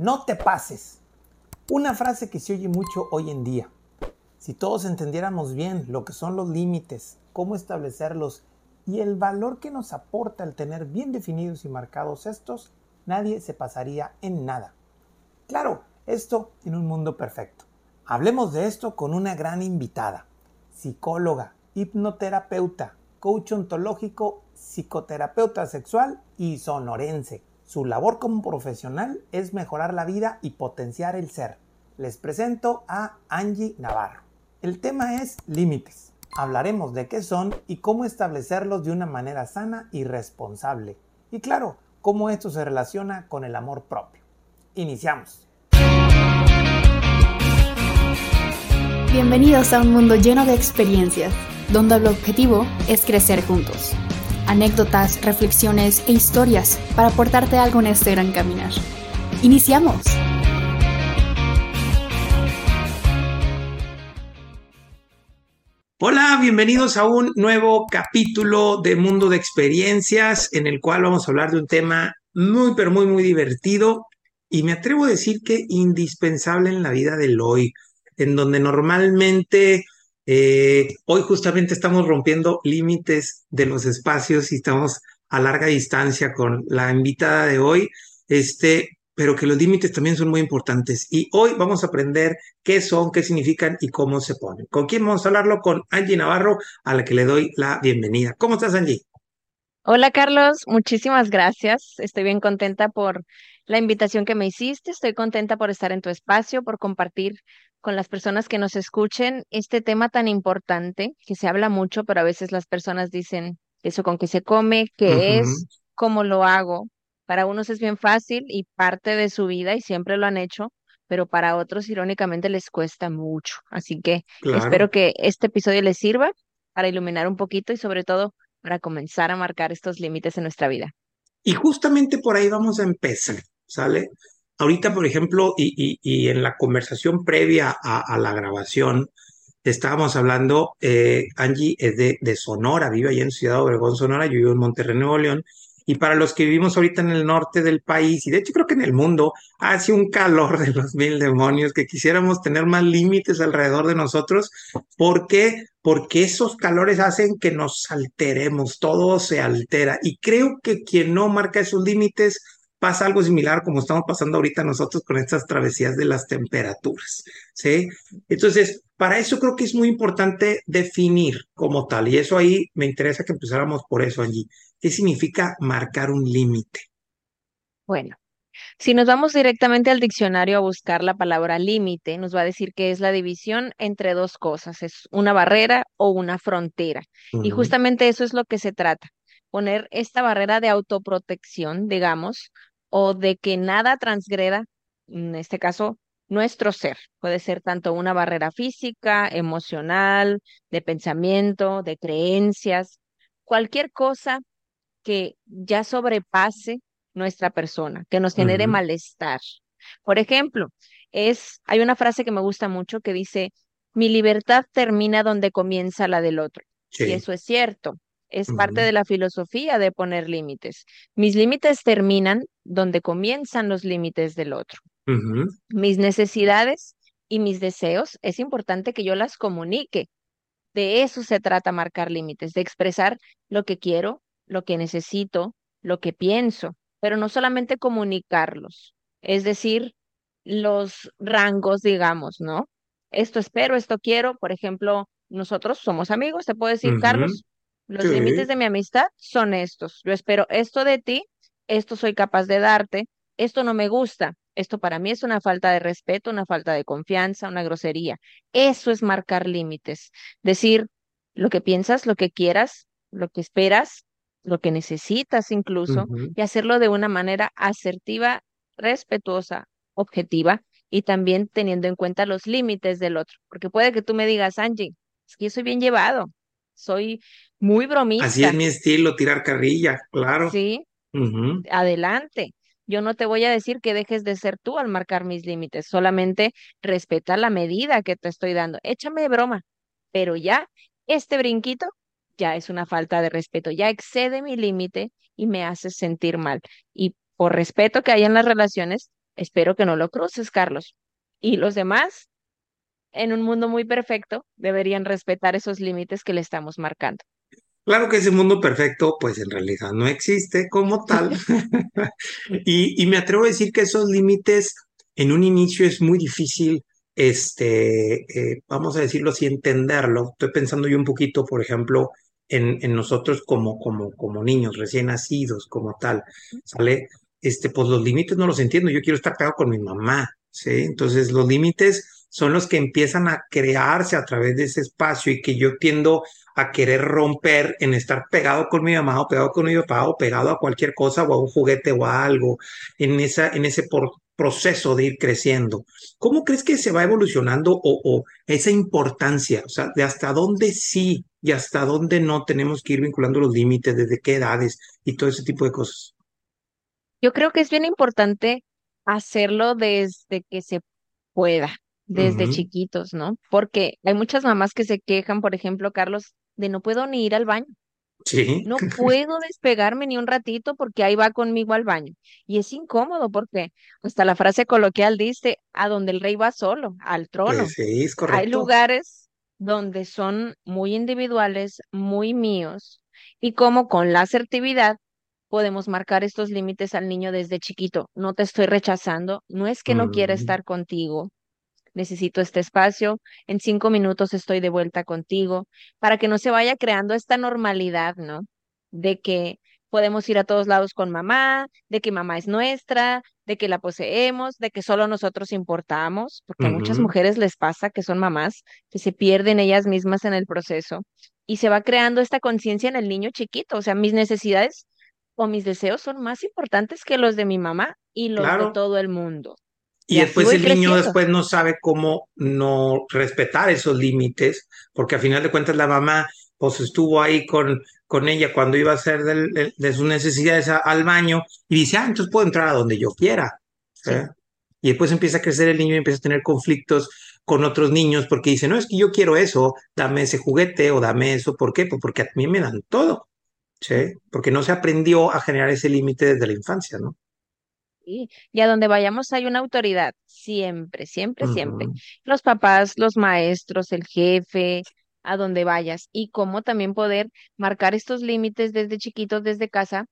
No te pases. Una frase que se oye mucho hoy en día. Si todos entendiéramos bien lo que son los límites, cómo establecerlos y el valor que nos aporta el tener bien definidos y marcados estos, nadie se pasaría en nada. Claro, esto en un mundo perfecto. Hablemos de esto con una gran invitada, psicóloga, hipnoterapeuta, coach ontológico, psicoterapeuta sexual y sonorense. Su labor como profesional es mejorar la vida y potenciar el ser. Les presento a Angie Navarro. El tema es límites. Hablaremos de qué son y cómo establecerlos de una manera sana y responsable. Y claro, cómo esto se relaciona con el amor propio. Iniciamos. Bienvenidos a un mundo lleno de experiencias, donde el objetivo es crecer juntos. Anécdotas, reflexiones e historias para aportarte algo en este gran caminar. ¡Iniciamos! Hola, bienvenidos a un nuevo capítulo de Mundo de Experiencias en el cual vamos a hablar de un tema muy, pero muy, muy divertido y me atrevo a decir que indispensable en la vida del hoy en donde normalmente eh, hoy justamente estamos rompiendo límites de los espacios y estamos a larga distancia con la invitada de hoy, este, pero que los límites también son muy importantes. Y hoy vamos a aprender qué son, qué significan y cómo se ponen. ¿Con quién vamos a hablarlo? Con Angie Navarro, a la que le doy la bienvenida. ¿Cómo estás, Angie? Hola, Carlos. Muchísimas gracias. Estoy bien contenta por la invitación que me hiciste. Estoy contenta por estar en tu espacio, por compartir con las personas que nos escuchen este tema tan importante que se habla mucho, pero a veces las personas dicen eso con qué se come, qué es, cómo lo hago. Para unos es bien fácil y parte de su vida y siempre lo han hecho, pero para otros irónicamente les cuesta mucho. Así que espero que este episodio les sirva para iluminar un poquito y sobre todo para comenzar a marcar estos límites en nuestra vida. Y justamente por ahí vamos a empezar, ¿sale? Ahorita, por ejemplo, y, en la conversación previa a, la grabación, estábamos hablando, eh, Angie es de, de, Sonora, vive allá en Ciudad Obregón, Sonora, yo vivo en Monterrey, Nuevo León, y para los que vivimos ahorita en el norte del país, y de hecho creo que en el mundo, hace un calor de los mil demonios, que quisiéramos tener más límites alrededor de nosotros. ¿Por qué? Porque esos calores hacen que nos alteremos, todo se altera. Y creo que quien no marca esos límites pasa algo similar como estamos pasando ahorita nosotros con estas travesías de las temperaturas, ¿sí? Entonces, para eso creo que es muy importante definir como tal, y eso ahí me interesa que empezáramos por eso allí. ¿Qué significa marcar un límite? Bueno, si nos vamos directamente al diccionario a buscar la palabra límite, nos va a decir que es la división entre dos cosas, es una barrera o una frontera. Y justamente eso es lo que se trata, poner esta barrera de autoprotección, digamos, o de que nada transgreda, en este caso, nuestro ser. Puede ser tanto una barrera física, emocional, de pensamiento, de creencias, cualquier cosa que ya sobrepase nuestra persona, que nos genere malestar. Por ejemplo, es, hay una frase que me gusta mucho que dice, mi libertad termina donde comienza la del otro. Y eso es cierto. Es parte de la filosofía de poner límites. Mis límites terminan donde comienzan los límites del otro. Mis necesidades y mis deseos, es importante que yo las comunique. De eso se trata marcar límites, de expresar lo que quiero, lo que necesito, lo que pienso, pero no solamente comunicarlos, es decir, los rangos, digamos, ¿no? Esto espero, esto quiero, por ejemplo, nosotros somos amigos, te puedo decir, Carlos, los límites de mi amistad son estos. Yo espero esto de ti, esto soy capaz de darte, esto no me gusta. Esto para mí es una falta de respeto, una falta de confianza, una grosería. Eso es marcar límites. Decir lo que piensas, lo que quieras, lo que esperas, lo que necesitas incluso, y hacerlo de una manera asertiva, respetuosa, objetiva y también teniendo en cuenta los límites del otro. Porque puede que tú me digas, Angie, es que yo soy bien llevado, soy muy bromista. Así es mi estilo, tirar carrilla, claro. Sí, adelante. Yo no te voy a decir que dejes de ser tú al marcar mis límites, solamente respeta la medida que te estoy dando. Échame de broma, pero ya este brinquito ya es una falta de respeto, ya excede mi límite y me hace sentir mal. Y por respeto que hay en las relaciones, Espero que no lo cruces, Carlos. Y los demás, en un mundo muy perfecto, deberían respetar esos límites que le estamos marcando. Claro que ese mundo perfecto, pues en realidad no existe como tal. y, y me atrevo a decir que esos límites en un inicio es muy difícil este, eh, vamos a decirlo así, entenderlo. Estoy pensando yo un poquito, por ejemplo, en, en nosotros como, como, como niños recién nacidos, como tal, ¿sale? Este, pues los límites no los entiendo. Yo quiero estar pegado con mi mamá, ¿sí? Entonces los límites son los que empiezan a crearse a través de ese espacio y que yo tiendo a querer romper en estar pegado con mi mamá o pegado con mi papá o pegado a cualquier cosa o a un juguete o a algo en esa en ese proceso de ir creciendo. ¿Cómo crees que se va evolucionando o, esa importancia? O sea, de hasta dónde sí y hasta dónde no tenemos que ir vinculando los límites, desde qué edades y todo ese tipo de cosas. Yo creo que es bien importante hacerlo desde que se pueda, desde chiquitos, ¿no? Porque hay muchas mamás que se quejan, por ejemplo, Carlos, de no puedo ni ir al baño. Sí. No puedo despegarme ni un ratito porque ahí va conmigo al baño. Y es incómodo porque hasta la frase coloquial dice, a donde el rey va solo, al trono. Pues sí, es correcto. Hay lugares donde son muy individuales, muy míos, y como con la asertividad podemos marcar estos límites al niño desde chiquito. No te estoy rechazando, no es que no quiera estar contigo, necesito este espacio, en cinco minutos estoy de vuelta contigo, para que no se vaya creando esta normalidad, ¿no? De que podemos ir a todos lados con mamá, de que mamá es nuestra, de que la poseemos, de que solo nosotros importamos, porque a muchas mujeres les pasa que son mamás, que se pierden ellas mismas en el proceso y se va creando esta conciencia en el niño chiquito, o sea, mis necesidades o mis deseos son más importantes que los de mi mamá y los de todo el mundo. Y, después el niño después no sabe cómo no respetar esos límites, porque a final de cuentas la mamá pues estuvo ahí con, con ella cuando iba a hacer de, sus necesidades al baño y dice, ah, entonces puedo entrar a donde yo quiera. Y después empieza a crecer el niño y empieza a tener conflictos con otros niños porque dice, no, es que yo quiero eso, dame ese juguete o dame eso. ¿Por qué? Pues porque a mí me dan todo. ¿sí? Porque no se aprendió a generar ese límite desde la infancia, ¿no? Y a donde vayamos hay una autoridad, siempre, siempre, siempre. Los papás, los maestros, el jefe, a donde vayas. Y cómo también poder marcar estos límites desde chiquitos, desde casa,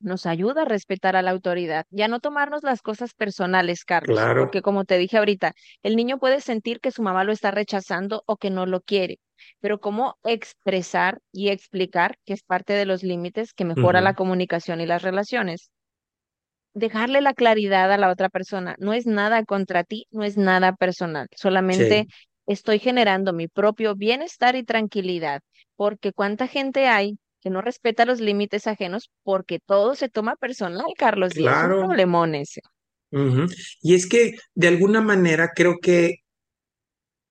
nos ayuda a respetar a la autoridad. Ya no tomarnos las cosas personales, Carlos. Porque como te dije ahorita, el niño puede sentir que su mamá lo está rechazando o que no lo quiere. Pero cómo expresar y explicar que es parte de los límites que mejora la comunicación y las relaciones dejarle la claridad a la otra persona. No es nada contra ti, no es nada personal. Solamente estoy generando mi propio bienestar y tranquilidad. Porque cuánta gente hay que no respeta los límites ajenos porque todo se toma personal, Carlos. Claro. Y es un problemón ese. Y es que de alguna manera creo que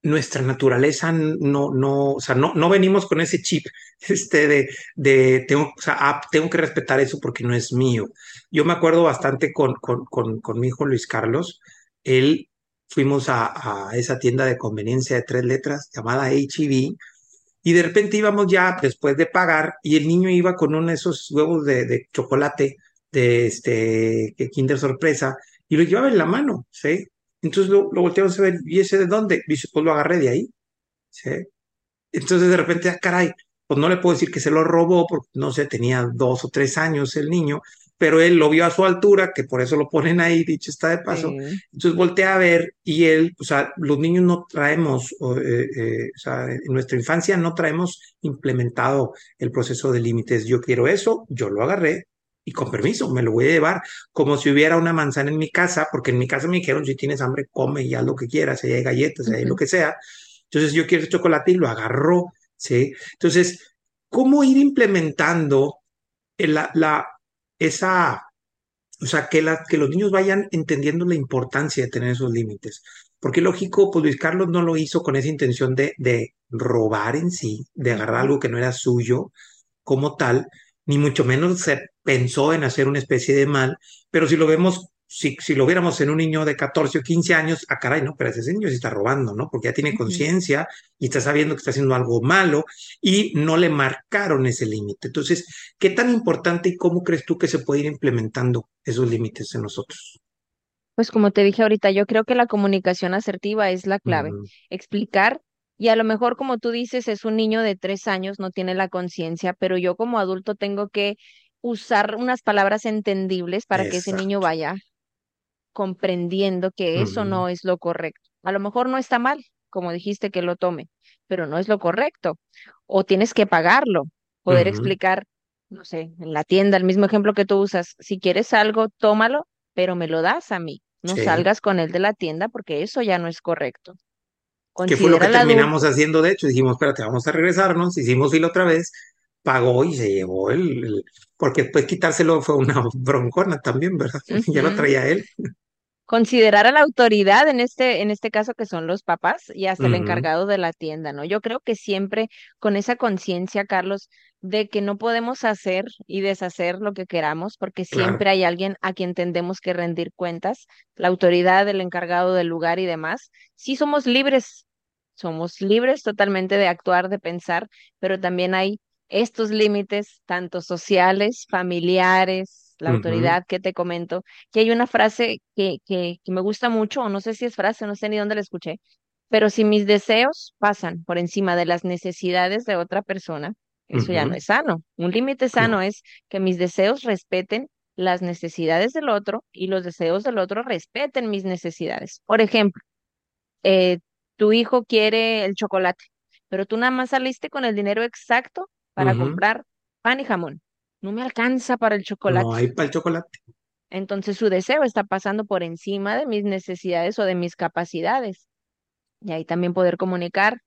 nuestra naturaleza no, no, o sea, no, no venimos con ese chip este de, de tengo, o sea, ah, tengo que respetar eso porque no es mío. Yo me acuerdo bastante con, con, con, mi hijo Luis Carlos, él fuimos a, esa tienda de conveniencia de tres letras llamada HEV y de repente íbamos ya después de pagar y el niño iba con uno de esos huevos de, chocolate de este Kinder Sorpresa y lo llevaba en la mano, ¿sí? Entonces lo, lo volteamos a ver, ¿y ese de dónde? Dice, pues lo agarré de ahí. ¿sí? Entonces de repente, ah, caray, pues no le puedo decir que se lo robó, porque no sé, tenía dos o tres años el niño, pero él lo vio a su altura, que por eso lo ponen ahí, dicho está de paso. Entonces voltea a ver y él, o sea, los niños no traemos, eh, eh, o sea, en nuestra infancia no traemos implementado el proceso de límites. Yo quiero eso, yo lo agarré, y con permiso, me lo voy a llevar como si hubiera una manzana en mi casa, porque en mi casa me dijeron, si tienes hambre, come y haz lo que quieras, si hay galletas, si hay lo que sea. Entonces yo quiero chocolate y lo agarró, ¿sí? Entonces, ¿cómo ir implementando la, la, esa, o sea, que, la, que los niños vayan entendiendo la importancia de tener esos límites? Porque lógico, pues Luis Carlos no lo hizo con esa intención de, de robar en sí, de agarrar algo que no era suyo como tal, ni mucho menos se pensó en hacer una especie de mal, pero si lo vemos, si, si lo viéramos en un niño de 14 o 15 años, ah, caray, no, pero ese niño se está robando, ¿no? Porque ya tiene conciencia y está sabiendo que está haciendo algo malo y no le marcaron ese límite. Entonces, ¿qué tan importante y cómo crees tú que se puede ir implementando esos límites en nosotros? Pues como te dije ahorita, yo creo que la comunicación asertiva es la clave. Explicar, y a lo mejor como tú dices, es un niño de tres años, no tiene la conciencia, pero yo como adulto tengo que usar unas palabras entendibles para que ese niño vaya comprendiendo que eso no es lo correcto. A lo mejor no está mal, como dijiste que lo tome, pero no es lo correcto. O tienes que pagarlo, poder explicar, no sé, en la tienda, el mismo ejemplo que tú usas, si quieres algo, tómalo, pero me lo das a mí. No Sí. salgas con él de la tienda porque eso ya no es correcto. ¿Qué fue lo que terminamos haciendo? De hecho, dijimos, espérate, vamos a regresarnos, hicimos fila otra vez, pagó y se llevó el, el- porque después quitárselo fue una broncona también, ¿verdad? Ya lo traía él. Considerar a la autoridad en este, en este caso que son los papás y hasta el encargado de la tienda, ¿no? Yo creo que siempre con esa conciencia, Carlos, de que no podemos hacer y deshacer lo que queramos, porque claro. siempre hay alguien a quien tendemos que rendir cuentas, la autoridad, el encargado del lugar y demás. Sí somos libres, somos libres totalmente de actuar, de pensar, pero también hay estos límites, tanto sociales, familiares, la autoridad que te comento que hay una frase que, que, que me gusta mucho, o no sé si es frase, no sé ni dónde la escuché, pero si mis deseos pasan por encima de las necesidades de otra persona, eso ya no es sano. Un límite No, sano es que mis deseos respeten las necesidades del otro y los deseos del otro respeten mis necesidades. Por ejemplo, eh, tu hijo quiere el chocolate, pero tú nada más saliste con el dinero exacto para comprar pan y jamón. No me alcanza para el No chocolate. hay para el chocolate. Entonces su deseo está pasando por encima de mis necesidades o de mis capacidades. Y ahí también poder comunicar,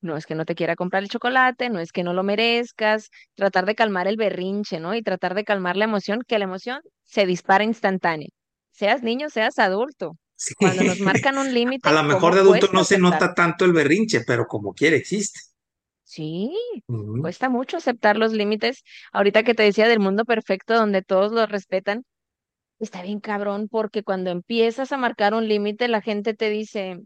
no es que no te quiera comprar el chocolate, no es que no lo merezcas, tratar de calmar el berrinche, ¿no? Y tratar de calmar la emoción, que la emoción se dispara instantánea. Seas niño, seas adulto. Sí. Cuando nos marcan un A límite, lo mejor ¿cómo de adulto no se nota tanto el berrinche, pero como quiere existe. Sí, cuesta mucho aceptar los límites. Ahorita que te decía del mundo perfecto donde todos los respetan, Está bien cabrón porque cuando empiezas a marcar un límite, la gente te dice,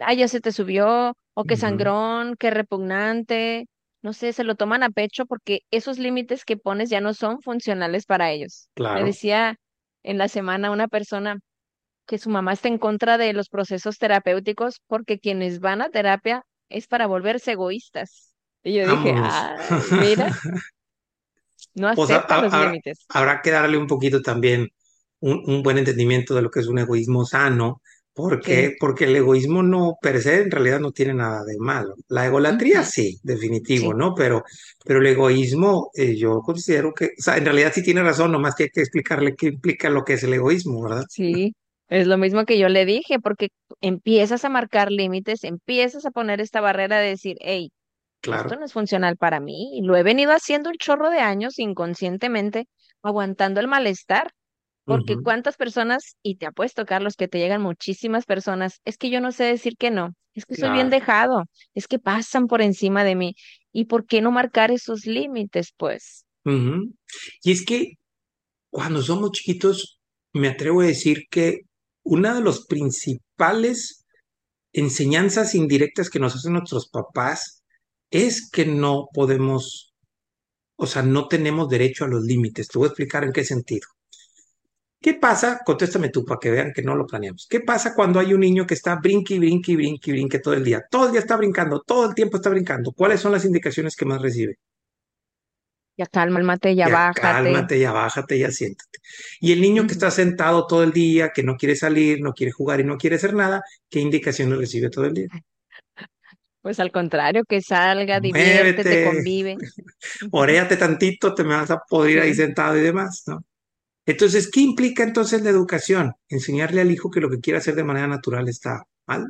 ah, ya se te subió, o qué sangrón, qué repugnante, no sé, se lo toman a pecho porque esos límites que pones ya no son funcionales para ellos. Me Claro. decía en la semana una persona que su mamá está en contra de los procesos terapéuticos porque quienes van a terapia es para volverse egoístas. Y yo dije, ay, mira, no Pues ha- aceptan ha- los habrá, límites. habrá que darle un poquito también un, un buen entendimiento de lo que es un egoísmo sano. ¿Por Sí. qué? Porque el egoísmo no, per se, en realidad no tiene nada de malo. La egolatría sí, definitivo, Sí. ¿no? Pero, pero el egoísmo, eh, yo considero que, o sea, en realidad sí tiene razón, nomás que hay que explicarle qué implica lo que es el egoísmo, ¿verdad? Sí, es lo mismo que yo le dije, porque empiezas a marcar límites, empiezas a poner esta barrera de decir, hey, esto Claro. no es funcional para mí, y lo he venido haciendo un chorro de años inconscientemente, aguantando el malestar, porque cuántas personas, y te apuesto, Carlos, que te llegan muchísimas personas, es que yo no sé decir que no, es que soy bien dejado, es que pasan por encima de mí, ¿y por qué no marcar esos límites, pues? Y es que cuando somos chiquitos, me atrevo a decir que una de los principales enseñanzas indirectas que nos hacen nuestros papás es que no podemos, o sea, no tenemos derecho a los límites. Te voy a explicar en qué sentido. ¿Qué pasa? Contéstame tú para que vean que no lo planeamos. ¿Qué pasa cuando hay un niño que está brinque brinque brinque brinque todo el día? Todo el día está brincando, todo el tiempo está brincando. ¿Cuáles son las indicaciones que más recibe? Ya cálmate, ya Ya bájate. cálmate, ya bájate, ya siéntate. Y el niño que está sentado todo el día, que no quiere salir, no quiere jugar y no quiere hacer nada, ¿qué indicaciones recibe todo el día? Pues al contrario, que salga, diviértete, Muévete, convive. Oréate tantito, te me vas a podrir ahí Sí. sentado y demás, ¿no? Entonces, ¿qué implica entonces la educación? Enseñarle al hijo que lo que quiere hacer de manera natural está mal,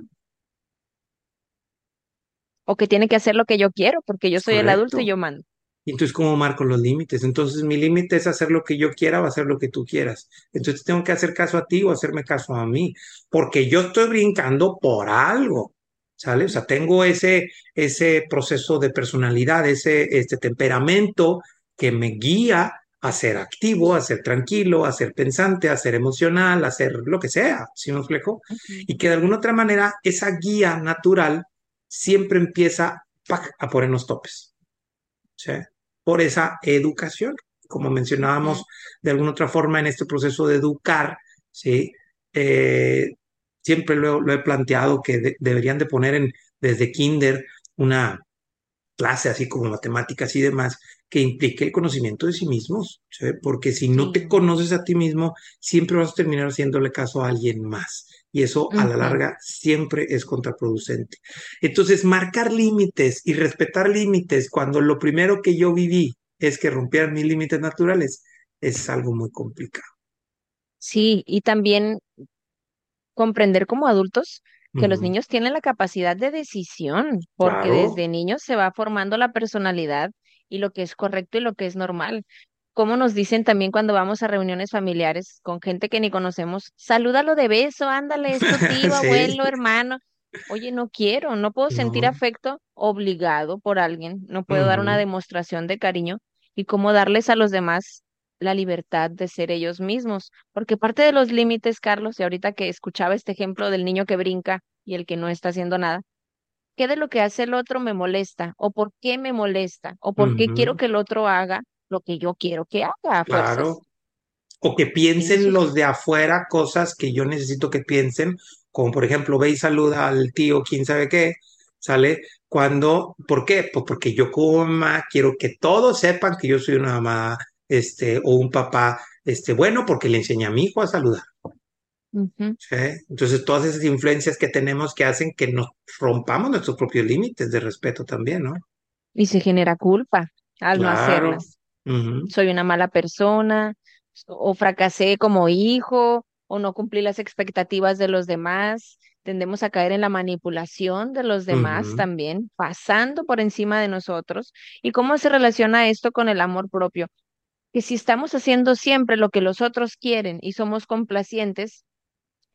O que tiene que hacer lo que yo quiero, porque yo soy el adulto y yo mando. Y entonces, ¿cómo marco los límites? Entonces, mi límite es hacer lo que yo quiera o hacer lo que tú quieras. Entonces, tengo que hacer caso a ti o hacerme caso a mí, porque yo estoy brincando por algo, ¿sale? O sea, tengo ese, ese proceso de personalidad, ese este temperamento que me guía a ser activo, a ser tranquilo, a ser pensante, a ser emocional, a ser lo que sea, ¿sí me explico? Ujú, Y que de alguna otra manera esa guía natural siempre empieza ¡pac! a ponernos topes. ¿sí? por esa educación. Como mencionábamos de alguna otra forma en este proceso de educar, ¿sí? eh, siempre lo, lo, he planteado que de, deberían de poner en, desde kinder una clase así como matemáticas y demás que implique el conocimiento de sí mismos, ¿sí? porque si no te conoces a ti mismo, siempre vas a terminar haciéndole caso a alguien más. Y eso a la larga siempre es contraproducente. Entonces, marcar límites y respetar límites cuando lo primero que yo viví es que rompieran mis límites naturales es algo muy complicado. Sí, y también comprender como adultos que los niños tienen la capacidad de decisión, porque desde niños se va formando la personalidad y lo que es correcto y lo que es normal. Como nos dicen también cuando vamos a reuniones familiares con gente que ni conocemos, salúdalo de beso, ándale, es tu tío, abuelo, hermano. Oye, no quiero, no puedo sentir afecto obligado por alguien, no puedo dar una demostración de cariño y cómo darles a los demás la libertad de ser ellos mismos, porque parte de los límites, Carlos, y ahorita que escuchaba este ejemplo del niño que brinca y el que no está haciendo nada, ¿qué de lo que hace el otro me molesta? ¿O por qué me molesta? ¿O por qué quiero que el otro haga lo que yo quiero que haga? Claro. O que piensen los de afuera cosas que yo necesito que piensen, como por ejemplo, ve y saluda al tío, quién sabe qué, ¿sale? Cuando, ¿por qué? Pues porque yo como mamá quiero que todos sepan que yo soy una mamá este, o un papá, este, bueno, porque le enseña a mi hijo a saludar. Entonces, todas esas influencias que tenemos que hacen que nos rompamos nuestros propios límites de respeto también, ¿no? Y se genera culpa al no hacerlas. Soy una mala persona, o fracasé como hijo, o no cumplí las expectativas de los demás. Tendemos a caer en la manipulación de los demás también, pasando por encima de nosotros. ¿Y cómo se relaciona esto con el amor propio? Que si estamos haciendo siempre lo que los otros quieren y somos complacientes,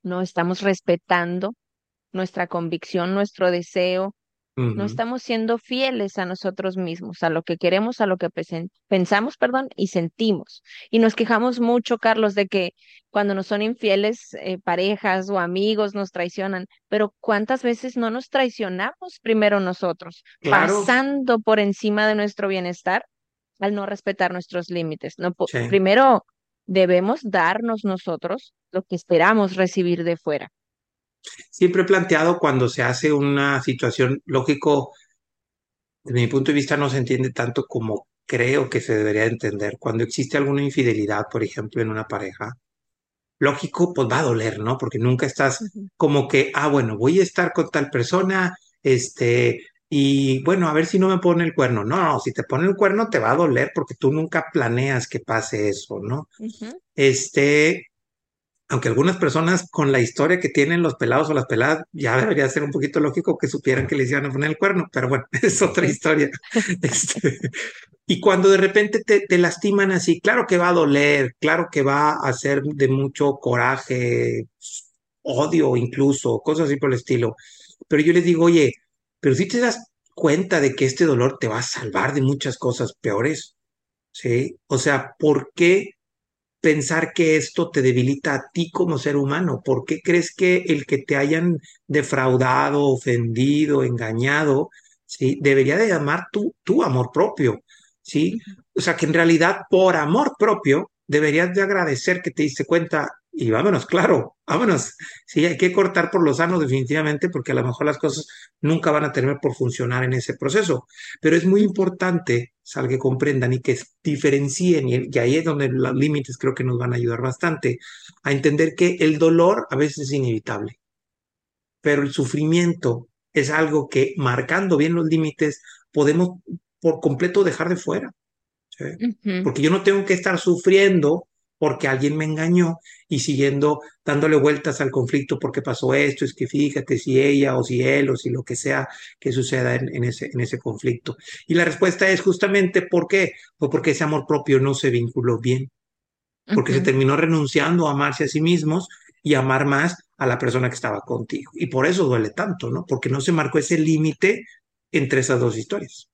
no estamos respetando nuestra convicción, nuestro deseo, no estamos siendo fieles a nosotros mismos, a lo que queremos, a lo que pensamos, perdón, y sentimos. Y nos quejamos mucho, Carlos, de que cuando nos son infieles eh, parejas o amigos nos traicionan, pero ¿cuántas veces no nos traicionamos primero nosotros, pasando por encima de nuestro bienestar al no respetar nuestros límites. No, Primero debemos darnos nosotros lo que esperamos recibir de fuera. Siempre he planteado cuando se hace una situación, lógico, desde mi punto de vista no se entiende tanto como creo que se debería entender. Cuando existe alguna infidelidad, por ejemplo, en una pareja, lógico, pues va a doler, ¿no? Porque nunca estás como que, ah, bueno, voy a estar con tal persona, este, y bueno, a ver si no me pone el cuerno. No, no, si te pone el cuerno te va a doler porque tú nunca planeas que pase eso, ¿no? Este, aunque algunas personas con la historia que tienen los pelados o las peladas, ya debería ser un poquito lógico que supieran que les iban a poner el cuerno, pero bueno, es otra historia. Este, y cuando de repente te, te, lastiman así, claro que va a doler, claro que va a ser de mucho coraje, odio incluso, cosas así por el estilo. Pero yo les digo, oye, pero si te das cuenta de que este dolor te va a salvar de muchas cosas peores, ¿sí? O sea, ¿por qué pensar que esto te debilita a ti como ser humano? ¿Por qué crees que el que te hayan defraudado, ofendido, engañado, ¿sí? Debería de llamar tu, tu amor propio, ¿sí? O sea, que en realidad por amor propio deberías de agradecer que te diste cuenta y vámonos, claro, vámonos. Sí, hay que cortar por lo sano definitivamente porque a lo mejor las cosas nunca van a tener por funcionar en ese proceso. Pero es muy importante, sal que comprendan y que diferencien, y, ahí es donde los límites creo que nos van a ayudar bastante, a entender que el dolor a veces es inevitable, pero el sufrimiento es algo que marcando bien los límites podemos por completo dejar de fuera. Porque yo no tengo que estar sufriendo porque alguien me engañó y siguiendo dándole vueltas al conflicto porque pasó esto, es que fíjate si ella o si él o si lo que sea que suceda en, ese, en ese conflicto. Y la respuesta es justamente ¿por qué? Pues porque ese amor propio no se vinculó bien, porque se terminó renunciando a amarse a sí mismos y amar más a la persona que estaba contigo. Y por eso duele tanto, ¿no? Porque no se marcó ese límite entre esas dos historias.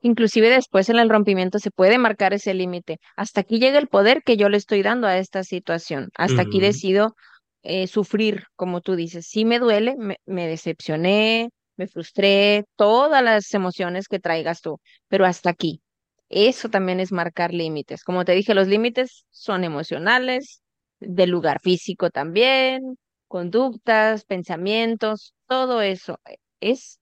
Inclusive después en el rompimiento se puede marcar ese límite. Hasta aquí llega el poder que yo le estoy dando a esta situación. Hasta aquí decido eh, sufrir, como tú dices. Sí me duele, me, decepcioné, me frustré, todas las emociones que traigas tú, pero hasta aquí. Eso también es marcar límites. Como te dije, los límites son emocionales, del lugar físico también, conductas, pensamientos, todo eso es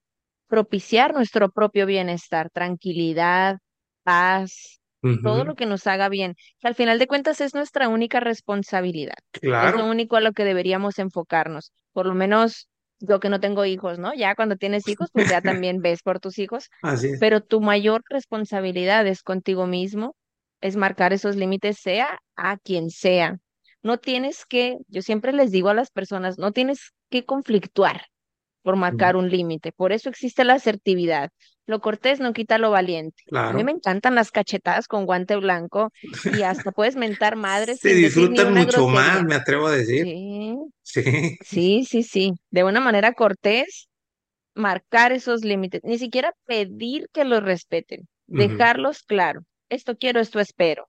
propiciar nuestro propio bienestar, tranquilidad, paz, todo lo que nos haga bien, que al final de cuentas es nuestra única responsabilidad. Es lo único a lo que deberíamos enfocarnos. Por lo menos yo que no tengo hijos, ¿no? Ya cuando tienes hijos, pues ya también ves por tus hijos. Así es. Pero tu mayor responsabilidad es contigo mismo, es marcar esos límites, sea a quien sea. No tienes que, yo siempre les digo a las personas, no tienes que conflictuar por marcar un límite. Por eso existe la asertividad. Lo cortés no quita lo valiente. A mí me encantan las cachetadas con guante blanco y hasta puedes mentar madres. Se disfrutan mucho más, me atrevo a decir. Sí. Sí. Sí, sí, De una manera cortés, marcar esos límites. Ni siquiera pedir que los respeten. Dejarlos claro. Esto quiero, esto espero.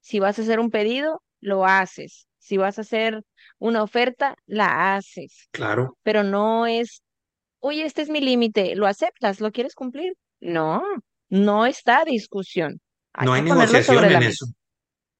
Si vas a hacer un pedido, lo haces. Si vas a hacer una oferta, la haces. Claro. Pero no es oye, este es mi límite, ¿lo aceptas? ¿Lo quieres cumplir? No, no está discusión. no hay negociación en eso.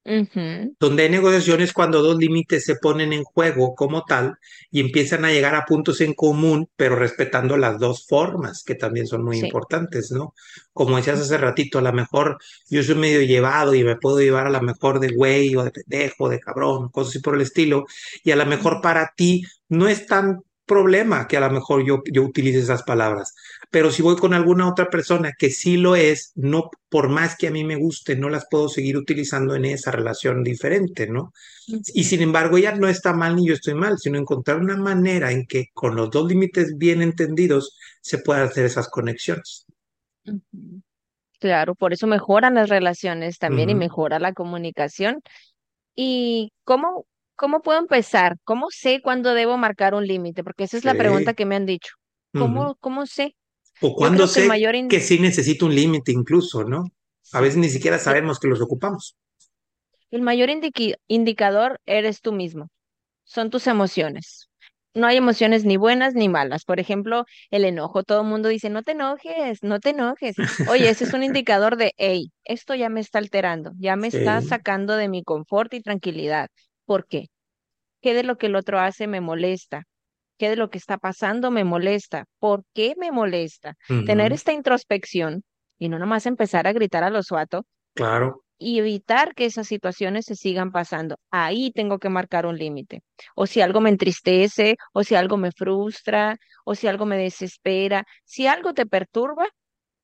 Donde hay negociaciones cuando dos límites se ponen en juego como tal y empiezan a llegar a puntos en común, pero respetando las dos formas, que también son muy importantes, ¿no? Como decías hace ratito, a lo mejor yo soy medio llevado y me puedo llevar a lo mejor de güey o de pendejo, de cabrón, cosas así por el estilo, y a lo mejor para ti no es tan problema que a lo mejor yo, yo utilice esas palabras. Pero si voy con alguna otra persona que sí lo es, no, por más que a mí me guste, no las puedo seguir utilizando en esa relación diferente, ¿no? Y sin embargo, ella no está mal ni yo estoy mal, sino encontrar una manera en que con los dos límites bien entendidos se puedan hacer esas conexiones. Claro, por eso mejoran las relaciones también y mejora la comunicación. ¿Y cómo, ¿Cómo puedo empezar? ¿Cómo sé cuándo debo marcar un límite? Porque esa es la pregunta que me han dicho. ¿Cómo, cómo sé? O cuándo sé que, sí necesito un límite incluso, ¿no? A veces ni siquiera sabemos que los ocupamos. El mayor indicador eres tú mismo. Son tus emociones. No hay emociones ni buenas ni malas. Por ejemplo, el enojo. Todo el mundo dice, no te enojes, no te enojes. Oye, ese es un indicador de, hey, esto ya me está alterando, ya me está sacando de mi confort y tranquilidad. ¿Por qué? ¿Qué de lo que el otro hace me molesta? ¿Qué de lo que está pasando me molesta? ¿Por qué me molesta? Tener esta introspección y no nomás empezar a gritar a los suato. Claro. Y evitar que esas situaciones se sigan pasando. Ahí tengo que marcar un límite. O si algo me entristece, o si algo me frustra, o si algo me desespera, si algo te perturba,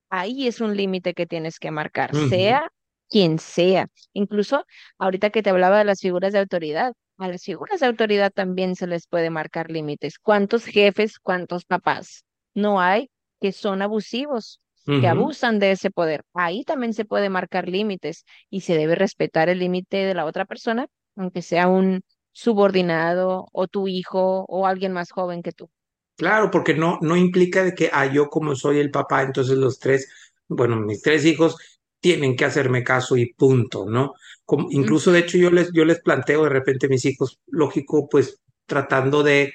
ahí es un límite que tienes que marcar, sea quien sea. Incluso ahorita que te hablaba de las figuras de autoridad, a las figuras de autoridad también se les puede marcar límites. ¿Cuántos jefes, cuántos papás no hay que son abusivos, que abusan de ese poder? Ahí también se puede marcar límites y se debe respetar el límite de la otra persona, aunque sea un subordinado o tu hijo o alguien más joven que tú. Claro, porque no, no implica de que, ah, yo como soy el papá, entonces los tres, bueno, mis tres hijos tienen que hacerme caso y punto, ¿no? Como, incluso, de hecho, yo les, yo les planteo de repente a mis hijos, lógico, pues tratando de,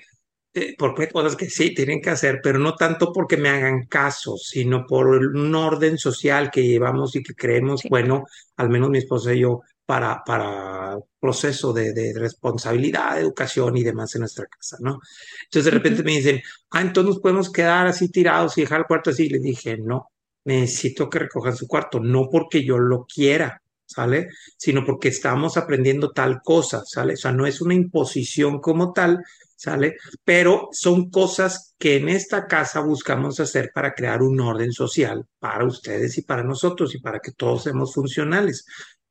porque hay cosas que sí tienen que hacer, pero no tanto porque me hagan caso, sino por un orden social que llevamos y que creemos, bueno, al menos mi esposa y yo, para, para proceso de, de, responsabilidad, educación y demás en nuestra casa, ¿no? Entonces de repente me dicen, ah, entonces nos podemos quedar así tirados y dejar el cuarto así. Y les dije, no, necesito que recojan su cuarto, no porque yo lo quiera, ¿sale? Sino porque estamos aprendiendo tal cosa, ¿sale? O sea, no es una imposición como tal, ¿sale? Pero son cosas que en esta casa buscamos hacer para crear un orden social para ustedes y para nosotros y para que todos seamos funcionales.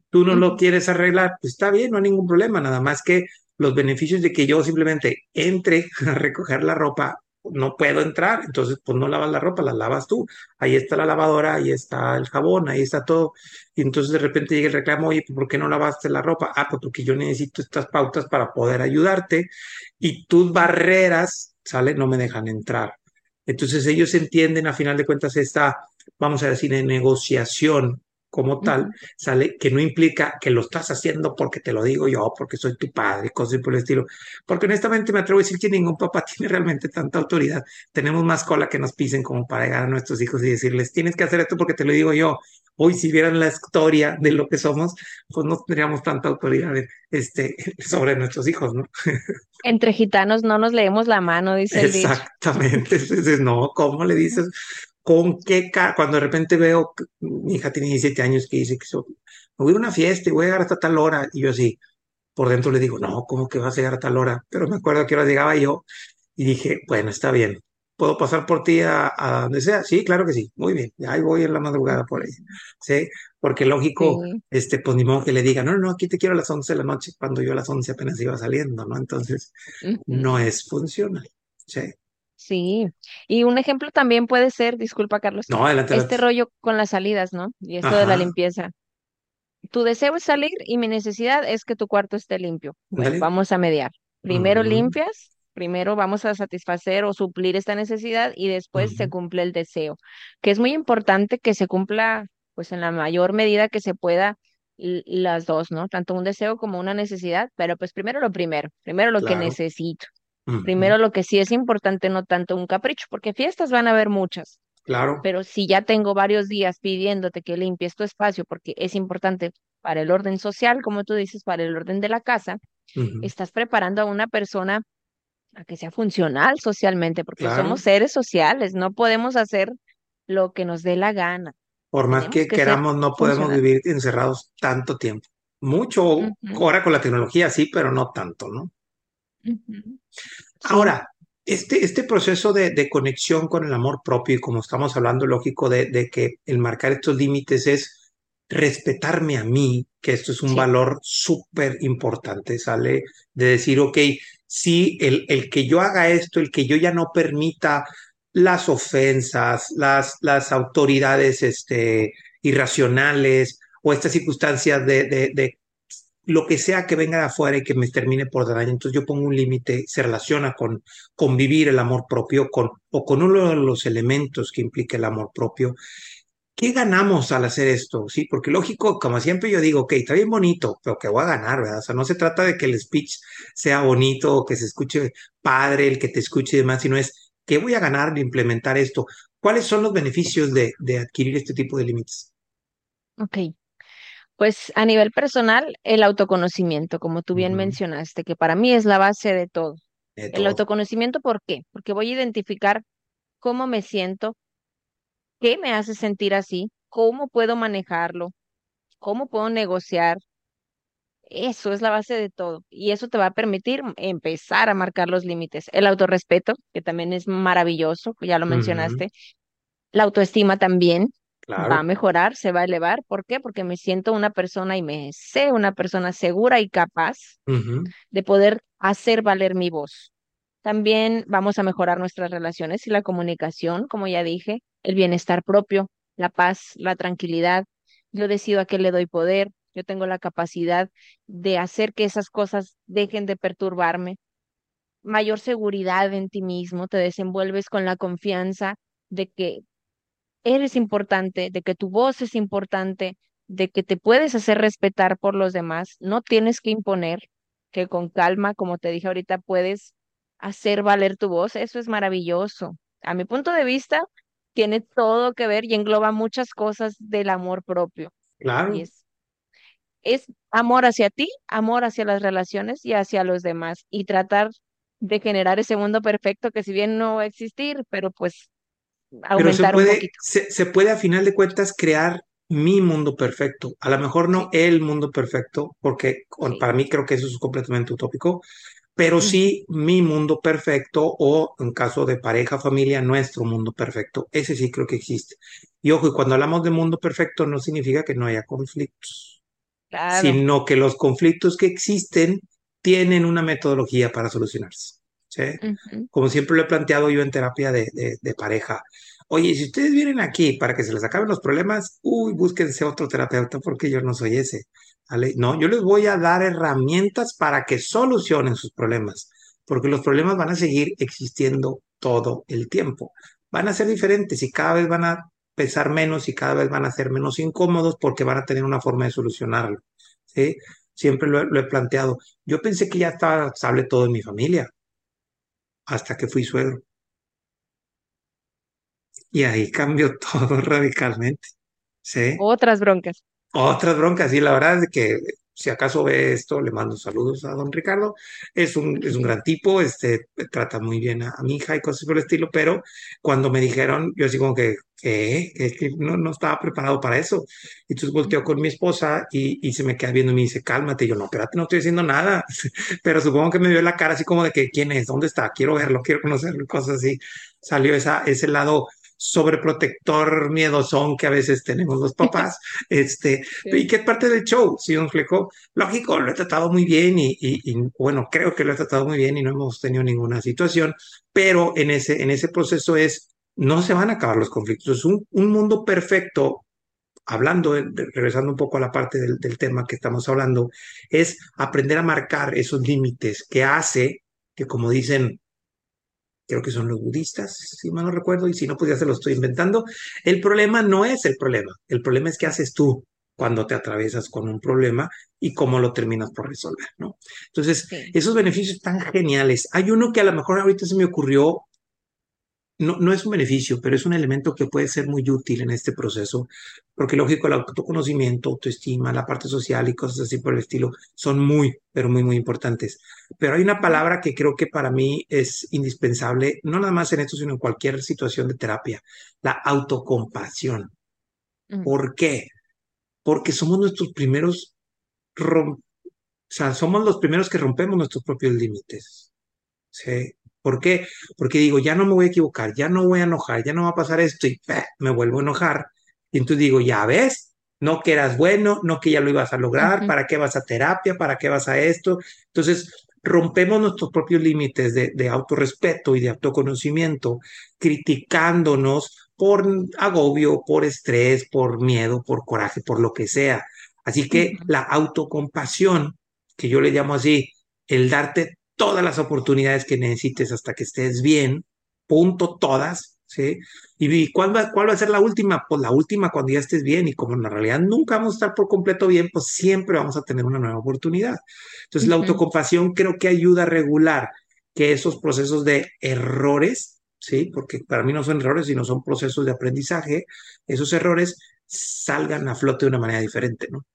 Tú no lo quieres arreglar, pues está bien, no hay ningún problema, nada más que los beneficios de que yo simplemente entre a recoger la ropa no puedo entrar, entonces pues no lavas la ropa, la lavas tú. Ahí está la lavadora, ahí está el jabón, ahí está todo. Y entonces de repente llega el reclamo, oye, ¿por qué no lavaste la ropa? Ah, pues porque yo necesito estas pautas para poder ayudarte y tus barreras, ¿sale? No me dejan entrar. Entonces ellos entienden a final de cuentas esta, vamos a decir, negociación como tal, sale que no implica que lo estás haciendo porque te lo digo yo, porque soy tu padre, cosas por el estilo. Porque honestamente me atrevo a decir que ningún papá tiene realmente tanta autoridad. Tenemos más cola que nos pisen como para llegar a nuestros hijos y decirles, tienes que hacer esto porque te lo digo yo. Hoy, si vieran la historia de lo que somos, pues no tendríamos tanta autoridad este, sobre nuestros hijos, ¿no? Entre gitanos no nos leemos la mano, dice el Exactamente. Entonces, no, ¿cómo le dices? Con qué cara, cuando de repente veo, mi hija tiene 17 años que dice que me voy a una fiesta y voy a llegar hasta tal hora, y yo así, por dentro le digo, no, ¿cómo que vas a llegar a tal hora? Pero me acuerdo que ahora llegaba yo y dije, bueno, está bien, ¿puedo pasar por ti a, donde sea? Sí, claro que sí, muy bien, ahí voy en la madrugada por ahí, ¿sí? Porque lógico, este, pues ni modo que le diga, no, no, aquí te quiero a las 11 de la noche, cuando yo a las 11 apenas iba saliendo, ¿no? Entonces, no es funcional, ¿sí? Sí, y un ejemplo también puede ser, disculpa Carlos, No, adelante, este rollo con las salidas, ¿no? Y esto de la limpieza. Tu deseo es salir y mi necesidad es que tu cuarto esté limpio. Bueno, vamos a mediar. Primero limpias, primero vamos a satisfacer o suplir esta necesidad y después se cumple el deseo, que es muy importante que se cumpla pues en la mayor medida que se pueda las dos, ¿no? Tanto un deseo como una necesidad, pero pues primero lo primero, primero lo que necesito. Primero lo que sí es importante, no tanto un capricho, porque fiestas van a haber muchas. Claro. Pero si ya tengo varios días pidiéndote que limpies tu espacio porque es importante para el orden social, como tú dices, para el orden de la casa, estás preparando a una persona a que sea funcional socialmente, porque somos seres sociales, no podemos hacer lo que nos dé la gana. Por más que, queramos, no podemos vivir encerrados tanto tiempo. Mucho ahora con la tecnología, sí, pero no tanto, ¿no? Ahora, este, este proceso de, conexión con el amor propio y como estamos hablando, lógico, de, que el marcar estos límites es respetarme a mí, que esto es un valor súper importante, sale de decir, ok, si el, el que yo haga esto, el que yo ya no permita las ofensas, las, las autoridades este, irracionales o estas circunstancias de, de, lo que sea que venga de afuera y que me termine por daño. Entonces yo pongo un límite, se relaciona con convivir el amor propio con, o con uno de los elementos que implica el amor propio. ¿Qué ganamos al hacer esto? Sí, porque lógico, como siempre yo digo, ok, está bien bonito, pero que voy a ganar, ¿verdad? O sea, no se trata de que el speech sea bonito que se escuche padre, el que te escuche y demás, sino es, ¿qué voy a ganar de implementar esto? ¿Cuáles son los beneficios de, de adquirir este tipo de límites? Ok, pues a nivel personal, el autoconocimiento, como tú bien mencionaste, que para mí es la base de todo. El autoconocimiento, ¿por qué? Porque voy a identificar cómo me siento, qué me hace sentir así, cómo puedo manejarlo, cómo puedo negociar. Eso es la base de todo. Y eso te va a permitir empezar a marcar los límites. El autorrespeto, que también es maravilloso, ya lo mencionaste. La autoestima también, va a mejorar, se va a elevar. ¿Por qué? Porque me siento una persona y me sé una persona segura y capaz de poder hacer valer mi voz. También vamos a mejorar nuestras relaciones y la comunicación, como ya dije, el bienestar propio, la paz, la tranquilidad. Yo decido a qué le doy poder, yo tengo la capacidad de hacer que esas cosas dejen de perturbarme. Mayor seguridad en ti mismo, te desenvuelves con la confianza de que eres importante, de que tu voz es importante, de que te puedes hacer respetar por los demás, no tienes que imponer, que con calma, como te dije ahorita, puedes hacer valer tu voz, eso es maravilloso. A mi punto de vista, tiene todo que ver y engloba muchas cosas del amor propio. Claro. es, es amor hacia ti, amor hacia las relaciones y hacia los demás y tratar de generar ese mundo perfecto que si bien no va a existir, pero pues pero se puede, Se, puede a final de cuentas crear mi mundo perfecto. A lo mejor no el mundo perfecto, porque para mí creo que eso es completamente utópico, pero sí mi mundo perfecto o en caso de pareja, familia, nuestro mundo perfecto. Ese sí creo que existe. Y ojo, y cuando hablamos de mundo perfecto no significa que no haya conflictos, sino que los conflictos que existen tienen una metodología para solucionarse. Como siempre lo he planteado yo en terapia de, pareja. Oye, si ustedes vienen aquí para que se les acaben los problemas, uy, búsquense otro terapeuta porque yo no soy ese. No, yo les voy a dar herramientas para que solucionen sus problemas, porque los problemas van a seguir existiendo todo el tiempo. Van a ser diferentes y cada vez van a pesar menos y cada vez van a ser menos incómodos porque van a tener una forma de solucionarlo. ¿sí? Siempre lo, lo he planteado. Yo pensé que ya estaba estable todo en mi familia hasta que fui suegro. Y ahí cambió todo radicalmente. ¿sí? Otras broncas. Otras broncas, y la verdad es que si acaso ve esto, le mando saludos a don Ricardo. Es un, es un gran tipo, este, trata muy bien a, mi hija y cosas por el estilo, pero cuando me dijeron, yo así como que, ¿qué? No, no estaba preparado para eso. Y entonces volteo con mi esposa y, y se me queda viendo y me dice, cálmate. Y yo, no, espérate, no estoy haciendo nada. pero supongo que me vio la cara así como de que, ¿quién es? ¿Dónde está? Quiero verlo, quiero conocerlo, cosas así. Salió esa, ese lado sobreprotector miedosón que a veces tenemos los papás, este, y que es parte del show, si un fleco, lógico, lo he tratado muy bien y, y, bueno, creo que lo he tratado muy bien y no hemos tenido ninguna situación, pero en ese, en ese proceso es, no se van a acabar los conflictos, es un, un mundo perfecto, hablando, regresando un poco a la parte del, del tema que estamos hablando, es aprender a marcar esos límites que hace que, como dicen, creo que son los budistas, si mal no recuerdo, y si no, pues ya se lo estoy inventando. El problema no es el problema, el problema es qué haces tú cuando te atravesas con un problema y cómo lo terminas por resolver, ¿no? Entonces, esos beneficios están geniales. Hay uno que a lo mejor ahorita se me ocurrió no, no es un beneficio, pero es un elemento que puede ser muy útil en este proceso, porque lógico, el autoconocimiento, autoestima, la parte social y cosas así por el estilo son muy, pero muy, muy importantes. Pero hay una palabra que creo que para mí es indispensable, no nada más en esto, sino en cualquier situación de terapia, la autocompasión. ¿Por qué? Porque somos nuestros primeros, o sea, somos los primeros que rompemos nuestros propios límites. ¿sí? ¿Por qué? Porque digo, ya no me voy a equivocar, ya no voy a enojar, ya no va a pasar esto y me vuelvo a enojar. Y entonces digo, ya ves, no que eras bueno, no que ya lo ibas a lograr, ¿para qué vas a terapia? ¿Para qué vas a esto? Entonces, rompemos nuestros propios límites de, de autorrespeto y de autoconocimiento, criticándonos por agobio, por estrés, por miedo, por coraje, por lo que sea. Así que la autocompasión, que yo le llamo así, el darte todas las oportunidades que necesites hasta que estés bien, punto, todas, ¿sí? ¿Y cuál va, cuál va a ser la última? Pues la última cuando ya estés bien y como en la realidad nunca vamos a estar por completo bien, pues siempre vamos a tener una nueva oportunidad. Entonces la autocompasión creo que ayuda a regular que esos procesos de errores, ¿sí? Porque para mí no son errores, sino son procesos de aprendizaje, esos errores salgan a flote de una manera diferente, ¿no?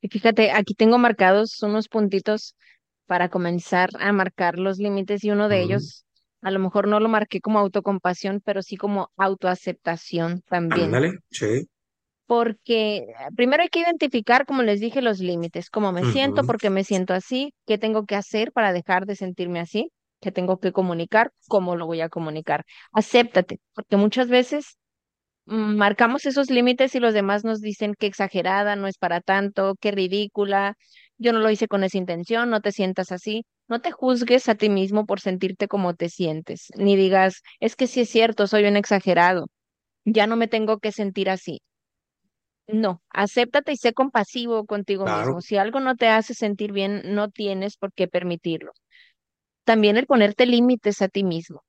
Y fíjate, aquí tengo marcados unos puntitos para comenzar a marcar los límites y uno de ellos, a lo mejor no lo marqué como autocompasión, pero sí como autoaceptación también. Ándale, sí. Porque eh, primero hay que identificar, como les dije, los límites, cómo me siento, por qué me siento así, qué tengo que hacer para dejar de sentirme así, qué tengo que comunicar, cómo lo voy a comunicar. Acéptate, porque muchas veces mm, marcamos esos límites y los demás nos dicen que exagerada, no es para tanto, qué ridícula, yo no lo hice con esa intención, no te sientas así. No te juzgues a ti mismo por sentirte como te sientes, ni digas, es que sí es cierto, soy un exagerado, ya no me tengo que sentir así. No, acéptate y sé compasivo contigo mismo. Si algo no te hace sentir bien, no tienes por qué permitirlo. También el ponerte límites a ti mismo.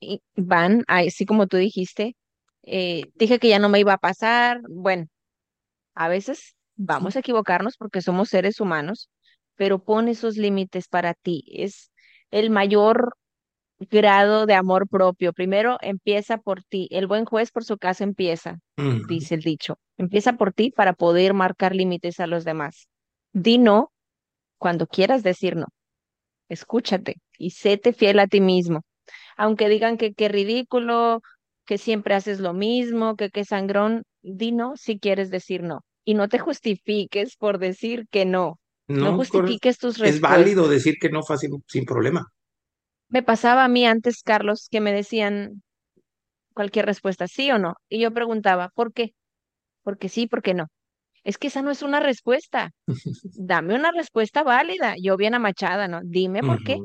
y van, así como tú dijiste, eh, dije que ya no me iba a pasar. Bueno, a veces vamos a equivocarnos porque somos seres humanos, pero pon esos límites para ti. Es el mayor grado de amor propio. Primero empieza por ti. El buen juez por su casa empieza, dice el dicho. Empieza por ti para poder marcar límites a los demás. Di no cuando quieras decir no. Escúchate y séte fiel a ti mismo. Aunque digan que qué ridículo, que siempre haces lo mismo, que qué sangrón, di no si quieres decir no y no te justifiques por decir que no. No, justifiques tus respuestas. Es válido decir que no fácil, sin problema. Me pasaba a mí antes, Carlos, que me decían cualquier respuesta, sí o no. Y yo preguntaba, ¿por qué? Porque sí, porque no. Es que esa no es una respuesta. Dame una respuesta válida. Yo bien amachada, ¿no? Dime por qué.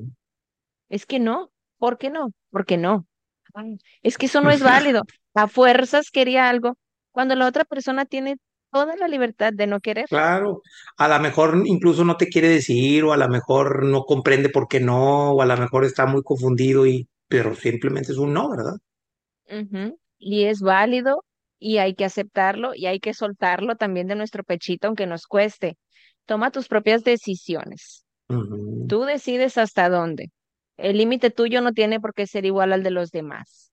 Es que no. ¿Por qué no? Porque no. es que eso no es válido. A fuerzas quería algo. Cuando la otra persona tiene toda la libertad de no querer. Claro, a lo mejor incluso no te quiere decir o a lo mejor no comprende por qué no o a lo mejor está muy confundido y pero simplemente es un no, ¿verdad? y es válido y hay que aceptarlo y hay que soltarlo también de nuestro pechito, aunque nos cueste. Toma tus propias decisiones. Tú decides hasta dónde. El límite tuyo no tiene por qué ser igual al de los demás.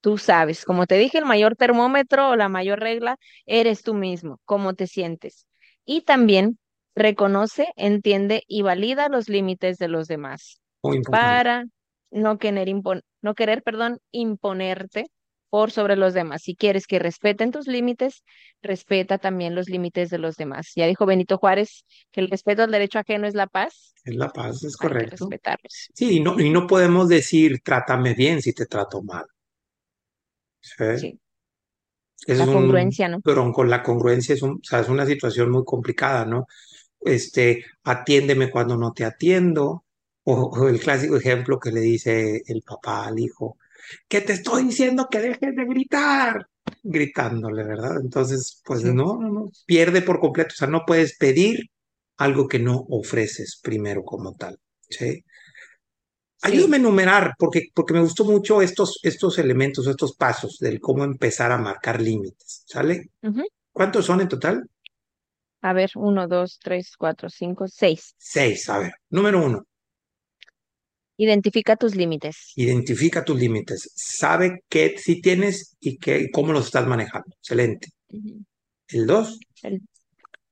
Tú sabes, como te dije, el mayor termómetro o la mayor regla eres tú mismo, cómo te sientes. Y también reconoce, entiende y valida los límites de los demás Muy para no querer, impon- no querer, perdón, imponerte por sobre los demás. Si quieres que respeten tus límites, respeta también los límites de los demás. Ya dijo Benito Juárez que el respeto al derecho ajeno es la paz. Es la paz, es Hay que correcto. respetarlos. Sí, y no, y no podemos decir trátame bien si te trato mal. ¿Sí? La es un, congruencia, ¿no? pero con la congruencia es un, o sea, es una situación muy complicada, ¿no? Este, atiéndeme cuando no te atiendo, o, o el clásico ejemplo que le dice el papá al hijo, que te estoy diciendo que dejes de gritar, gritándole, ¿verdad? Entonces, pues Sí, no, no, no, pierde por completo, o sea, no puedes pedir algo que no ofreces primero como tal, ¿sí? Ayúdame a enumerar, porque, porque me gustó mucho estos, estos elementos, estos pasos del cómo empezar a marcar límites, ¿sale? ¿Cuántos son en total? A ver, uno, dos, tres, cuatro, cinco, seis. Seis, a ver. Número uno, Identifica tus límites. identifica tus límites. Sabe qué sí tienes y qué, cómo los estás manejando. Excelente. El dos, El-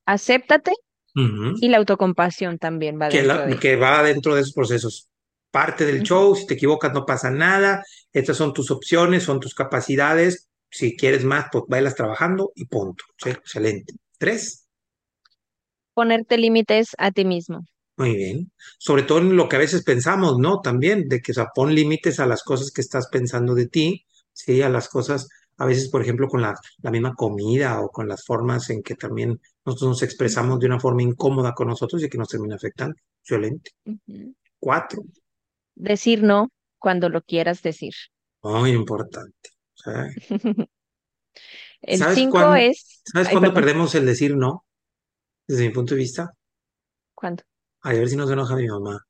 acéptate y la autocompasión también va que, dentro la- de. que va dentro de esos procesos. Parte del show, si te equivocas no pasa nada. Estas son tus opciones, son tus capacidades. Si quieres más, pues bailas trabajando y punto. Sí, excelente. Tres. Ponerte límites a ti mismo. Muy bien. Sobre todo en lo que a veces pensamos, ¿no? También, de que, o sea, pon límites a las cosas que estás pensando de ti, sí, a las cosas, a veces, por ejemplo, con la, la misma comida o con las formas en que también nosotros nos expresamos de una forma incómoda con nosotros y que nos termina afectando. Excelente. Cuatro. Decir no cuando lo quieras decir. Muy importante. ¿sí? El ¿Sabes cinco cuándo, es. sabes cuándo perdemos el decir no? Desde mi punto de vista. ¿Cuándo? A ver si nos enoja mi mamá.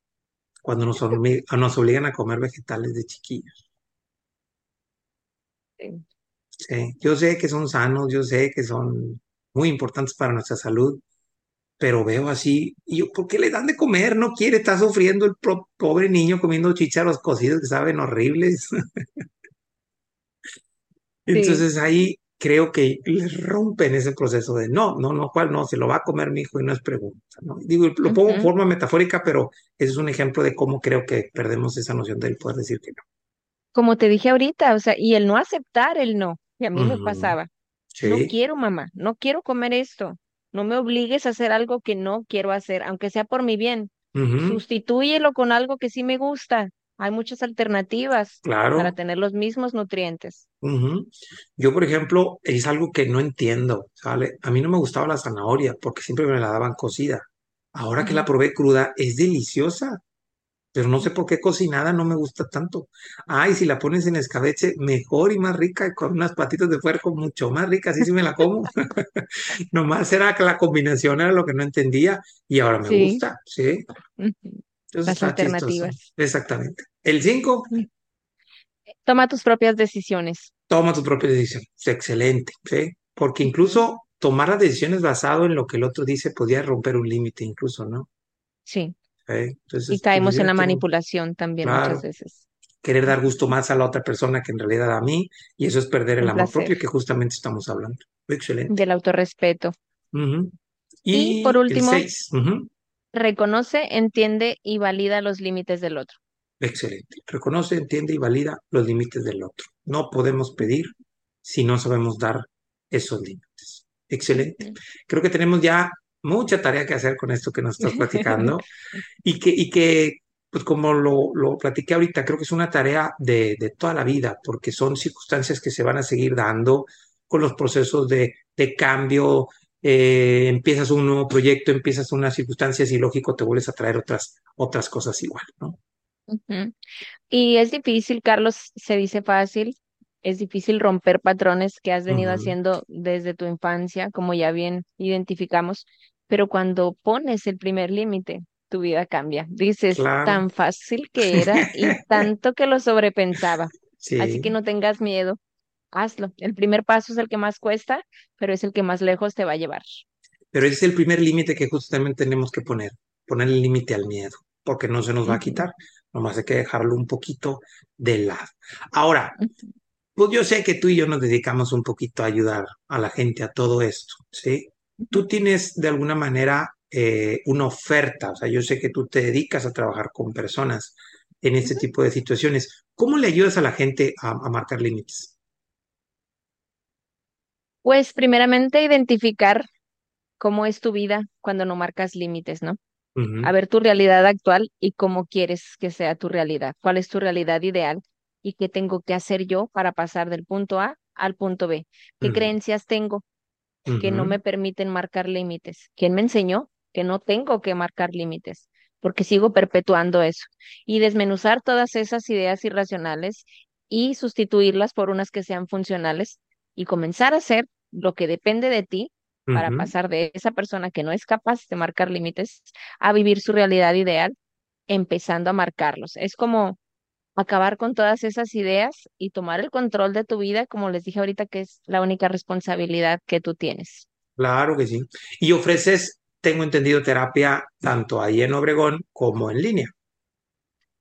Cuando nos, nos obligan a comer vegetales de chiquillos. Sí. Sí, yo sé que son sanos, yo sé que son muy importantes para nuestra salud, pero veo así, y yo, ¿por qué le dan de comer? No quiere, está sufriendo el pro- pobre niño comiendo chícharos cocidos que saben horribles. Sí. Entonces ahí creo que les rompen ese proceso de no, no, no, ¿cuál no? Se lo va a comer mi hijo y no es pregunta, ¿no? Digo, lo pongo en forma metafórica, pero ese es un ejemplo de cómo creo que perdemos esa noción del poder decir que Como te dije ahorita, o sea, y el no aceptar el no, que a no. mí me pasaba. No quiero, mamá, no quiero comer esto. No me obligues a hacer algo que no quiero hacer, aunque sea por mi bien. Sustitúyelo con algo que sí me gusta. Hay muchas alternativas para claro. tener los mismos nutrientes. Yo, por ejemplo, es algo que no entiendo, ¿sale? A mí no me gustaba la zanahoria porque siempre me la daban cocida. Ahora que la probé cruda, es deliciosa, pero no sé por qué cocinada no me gusta tanto. Ay, si la pones en escabeche, mejor y más rica, con unas patitas de puerco mucho más ricas, así sí me la como. Nomás era que la combinación era lo que no entendía y ahora me Sí, gusta, ¿sí? Entonces Las chistoso. alternativas. Exactamente. El 5. Mm. Toma tus propias decisiones. Toma tu propia decisión. Es excelente, ¿sí? Porque incluso tomar las decisiones basado en lo que el otro dice podía romper un límite, incluso, ¿no? Sí, Y Entonces, pues caemos en la manipulación también muchas veces. querer dar gusto más a la otra persona que en realidad a mí, y eso es perder el amor placer propio que justamente estamos hablando. Excelente. del autorrespeto. Y por el último, 6. reconoce, entiende y valida los límites del otro. Excelente. Reconoce, entiende y valida los límites del otro. No podemos pedir si no sabemos dar esos límites. Excelente. Creo que tenemos ya mucha tarea que hacer con esto que nos estás platicando y que, y que pues como lo, lo platiqué ahorita, creo que es una tarea de, de toda la vida porque son circunstancias que se van a seguir dando con los procesos de, de cambio. eh, empiezas un nuevo proyecto, empiezas unas circunstancias y lógico te vuelves a traer otras, otras cosas igual, ¿no? Y es difícil, Carlos, se dice fácil, es difícil romper patrones que has venido haciendo desde tu infancia, como ya bien identificamos, pero cuando pones el primer límite, tu vida cambia. Dices, Claro. tan fácil que era y tanto que lo sobrepensaba. Así que no tengas miedo, hazlo. El primer paso es el que más cuesta, pero es el que más lejos te va a llevar. Pero ese es el primer límite que justamente tenemos que poner, poner el límite al miedo, porque no se nos va a quitar, nomás hay que dejarlo un poquito de lado. Ahora, pues yo sé que tú y yo nos dedicamos un poquito a ayudar a la gente a todo esto, ¿sí? Tú tienes de alguna manera eh, una oferta, o sea, yo sé que tú te dedicas a trabajar con personas en este tipo de situaciones. ¿Cómo le ayudas a la gente a, a marcar límites? Pues primeramente identificar cómo es tu vida cuando no marcas límites, ¿no? A ver tu realidad actual y cómo quieres que sea tu realidad, cuál es tu realidad ideal y qué tengo que hacer yo para pasar del punto A al punto B, qué creencias tengo que no me permiten marcar límites, quién me enseñó que no tengo que marcar límites, porque sigo perpetuando eso y desmenuzar todas esas ideas irracionales y sustituirlas por unas que sean funcionales y comenzar a hacer lo que depende de ti para pasar de esa persona que no es capaz de marcar límites a vivir su realidad ideal, empezando a marcarlos. Es como acabar con todas esas ideas y tomar el control de tu vida, como les dije ahorita, que es la única responsabilidad que tú tienes. Claro que sí. Y ofreces, tengo entendido, terapia tanto ahí en Obregón como en línea.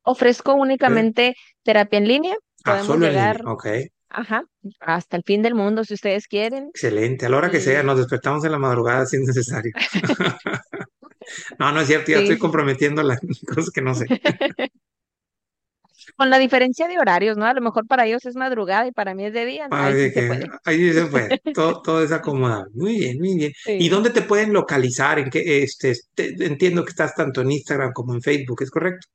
Ofrezco únicamente terapia en línea. Ah, solo en línea. Ok. Ajá, hasta el fin del mundo, si ustedes quieren. Excelente, a la hora que sea, nos despertamos en la madrugada si es necesario. no, no es cierto, ya estoy comprometiendo las cosas que no sé. Con la diferencia de horarios, ¿no? A lo mejor para ellos es madrugada y para mí es de día. ahí, sí se puede. ahí se puede. Todo, todo es acomodado. Muy bien, muy bien. ¿Y dónde te pueden localizar? ¿En qué, este, entiendo que estás tanto en Instagram como en Facebook, ¿es correcto?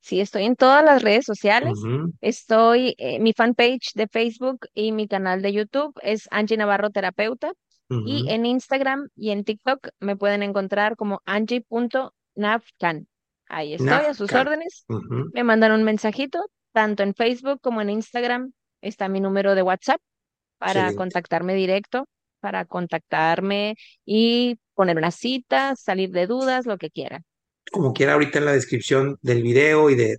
Sí, estoy en todas las redes sociales. Estoy, eh, mi fanpage de Facebook y mi canal de YouTube es Angie Navarro Terapeuta. Y en Instagram y en TikTok me pueden encontrar como angie.navcan. Ahí estoy, a sus órdenes. Me mandan un mensajito, tanto en Facebook como en Instagram está mi número de WhatsApp para contactarme directo, para contactarme y poner una cita, salir de dudas, lo que quieran como quiera ahorita en la descripción del video y de,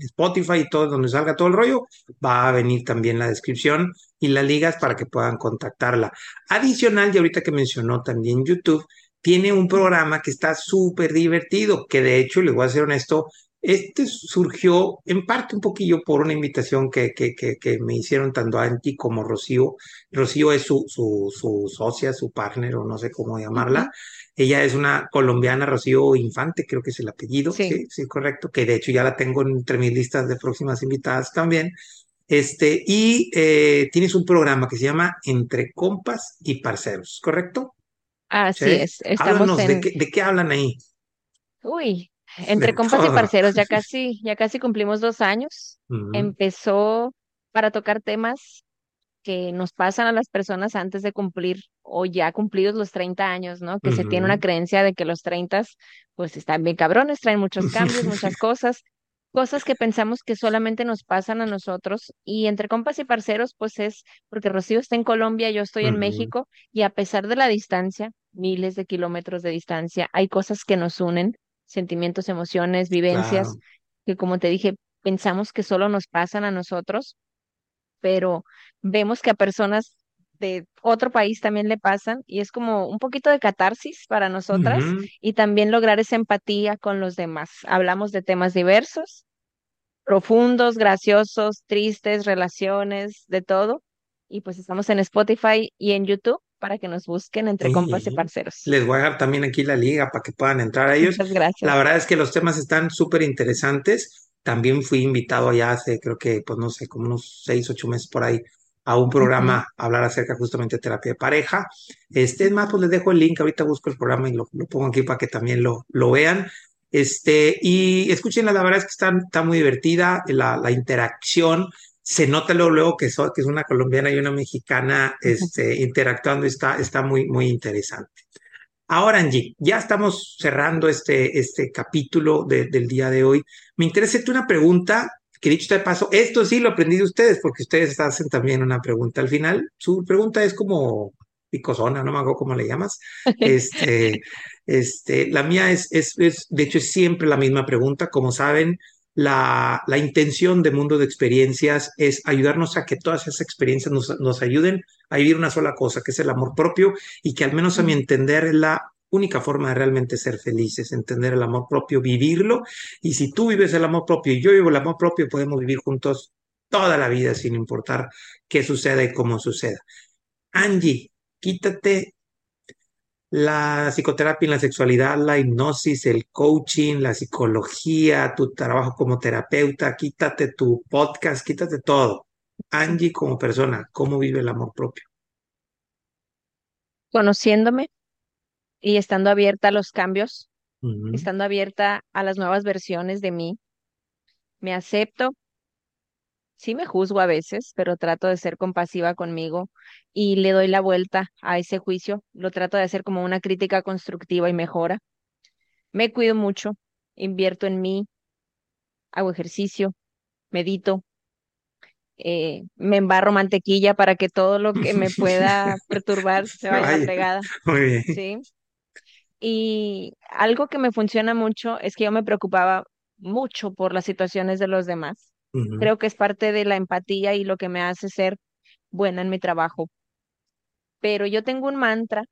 Spotify y todo, donde salga todo el rollo, va a venir también la descripción y las ligas para que puedan contactarla. Adicional, y ahorita que mencionó también YouTube, tiene un programa que está súper divertido, que de hecho, le voy a ser honesto, este surgió en parte un poquillo por una invitación que, que, que, me hicieron tanto Angie como Rocío. Rocío es su, su, su socia, su partner, o no sé cómo llamarla. Ella es una colombiana, Rocío Infante, creo que es el apellido. Sí, sí, correcto. Que de hecho ya la tengo entre mis listas de próximas invitadas también. Este, y eh, tienes un programa que se llama Entre Compas y Parceros, ¿correcto? Así es. Estamos en... de, qué, de qué hablan ahí. Uy, entre compas y parceros, ya casi, ya casi cumplimos dos años. Empezó para tocar temas que nos pasan a las personas antes de cumplir o ya cumplidos los 30 años, ¿no? Que se tiene una creencia de que los 30 pues están bien cabrones, traen muchos cambios, muchas cosas, cosas que pensamos que solamente nos pasan a nosotros y entre compas y parceros pues es porque Rocío está en Colombia, yo estoy en México y a pesar de la distancia, miles de kilómetros de distancia, hay cosas que nos unen, sentimientos, emociones, vivencias, que como te dije, pensamos que solo nos pasan a nosotros, pero vemos que a personas de otro país también le pasan y es como un poquito de catarsis para nosotras y también lograr esa empatía con los demás. Hablamos de temas diversos, profundos, graciosos, tristes, relaciones, de todo. Y pues estamos en Spotify y en YouTube para que nos busquen entre compas y parceros. Les voy a dejar también aquí la liga para que puedan entrar a ellos. Muchas gracias. La verdad es que los temas están súper interesantes. También fui invitado allá hace, creo que, pues no sé, como unos seis, ocho meses por ahí, a un programa a hablar acerca justamente de terapia de pareja. Este, es más, pues les dejo el link, ahorita busco el programa y lo, pongo aquí para que también lo, lo vean. Este, y escuchen, la verdad es que está, está muy divertida la, la interacción. Se nota luego, luego que, que es una colombiana y una mexicana este, interactuando, está, está muy, muy interesante. Ahora, Angie, ya estamos cerrando este, este capítulo del día de hoy. Me interesa una pregunta que dicho de paso, esto sí lo aprendí de ustedes, porque ustedes hacen también una pregunta al final. Su pregunta es como picosona, no me hago cómo le llamas. Este, este, la mía es, es, es, de hecho, es siempre la misma pregunta. Como saben, la, la, intención de Mundo de Experiencias es ayudarnos a que todas esas experiencias nos, nos, ayuden a vivir una sola cosa, que es el amor propio, y que al menos a mi entender es la única forma de realmente ser felices, entender el amor propio, vivirlo, y si tú vives el amor propio y yo vivo el amor propio, podemos vivir juntos toda la vida sin importar qué suceda y cómo suceda. Angie, quítate la psicoterapia y la sexualidad, la hipnosis, el coaching, la psicología, tu trabajo como terapeuta, quítate tu podcast, quítate todo. Angie como persona, ¿cómo vive el amor propio? Conociéndome y estando abierta a los cambios, estando abierta a las nuevas versiones de mí. Me acepto, sí me juzgo a veces, pero trato de ser compasiva conmigo y le doy la vuelta a ese juicio. Lo trato de hacer como una crítica constructiva y mejora. Me cuido mucho, invierto en mí, hago ejercicio, medito, eh, me embarro mantequilla para que todo lo que me pueda perturbar se vaya a la fregada. Muy bien. Sí. Y algo que me funciona mucho es que yo me preocupaba mucho por las situaciones de los demás. Creo que es parte de la empatía y lo que me hace ser buena en mi trabajo. Pero yo tengo un mantra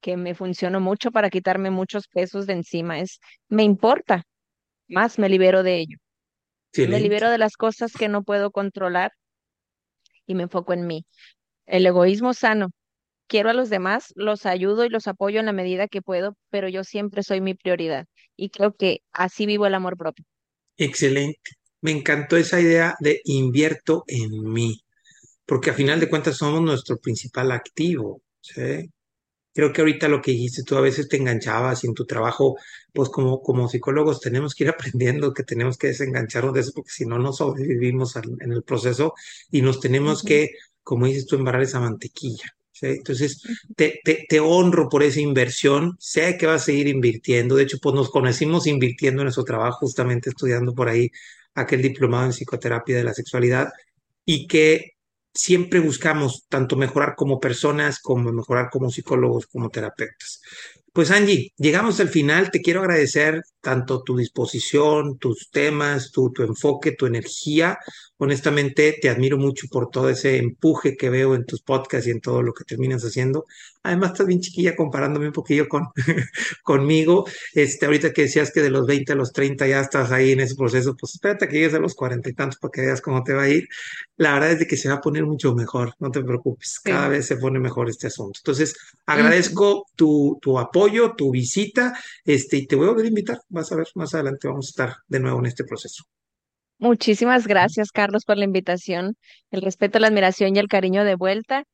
que me funciona mucho para quitarme muchos pesos de encima, es me importa, más me libero de ello. Me libero de las cosas que no puedo controlar y me enfoco en mí. El egoísmo sano. Quiero a los demás, los ayudo y los apoyo en la medida que puedo, pero yo siempre soy mi prioridad y creo que así vivo el amor propio. Excelente. Me encantó esa idea de invierto en mí, porque a final de cuentas somos nuestro principal activo. ¿sí? Creo que ahorita lo que dijiste, tú a veces te enganchabas y en tu trabajo, pues como, como psicólogos tenemos que ir aprendiendo que tenemos que desengancharnos de eso, porque si no, no sobrevivimos en el proceso y nos tenemos que, como dices tú, embarrar esa mantequilla. Entonces, te, te, te, honro por esa inversión, sé que vas a seguir invirtiendo, de hecho, pues nos conocimos invirtiendo en nuestro trabajo, justamente estudiando por ahí aquel diplomado en psicoterapia de la sexualidad, y que siempre buscamos tanto mejorar como personas, como mejorar como psicólogos, como terapeutas. Pues Angie, llegamos al final. Te quiero agradecer tanto tu disposición, tus temas, tu, tu enfoque, tu energía honestamente te admiro mucho por todo ese empuje que veo en tus podcasts y en todo lo que terminas haciendo. Además, estás bien chiquilla comparándome un poquillo con, conmigo. Este, ahorita que decías que de los 20 a los 30 ya estás ahí en ese proceso, pues espérate que llegues a los 40 y tantos para que veas cómo te va a ir. La verdad es de que se va a poner mucho mejor, no te preocupes, cada vez se pone mejor este asunto. Entonces, agradezco tu, tu apoyo, tu visita, este, y te voy a volver a invitar. Vas a ver, más adelante vamos a estar de nuevo en este proceso. Muchísimas gracias, Carlos, por la invitación, el respeto, la admiración y el cariño de vuelta.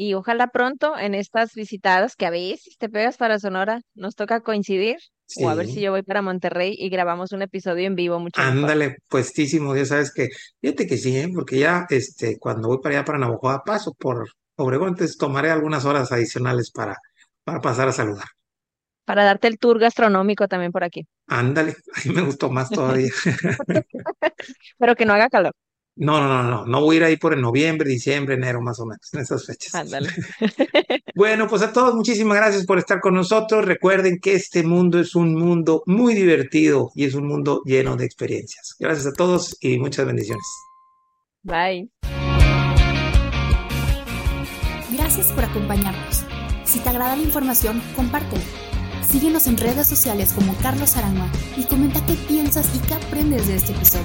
Y ojalá pronto en estas visitadas que a veces te pegas para Sonora, nos toca coincidir. O a ver si yo voy para Monterrey y grabamos un episodio en vivo. Mucho Ándale, puestísimo, ya sabes que, fíjate que sí, ¿eh? porque ya este, cuando voy para allá para Navajo paso por Obregón, entonces tomaré algunas horas adicionales para, para pasar a saludar para darte el tour gastronómico también por aquí. Ándale, ahí me gustó más todavía. Pero que no haga calor. No, no, no, no, no voy a ir ahí por el noviembre, diciembre, enero, más o menos, en esas fechas. Ándale. bueno, pues a todos, muchísimas gracias por estar con nosotros. Recuerden que este mundo es un mundo muy divertido y es un mundo lleno de experiencias. Gracias a todos y muchas bendiciones. Bye. Gracias por acompañarnos. Si te agrada la información, compártela Síguenos en redes sociales como Carlos Aranma y comenta qué piensas y qué aprendes de este episodio.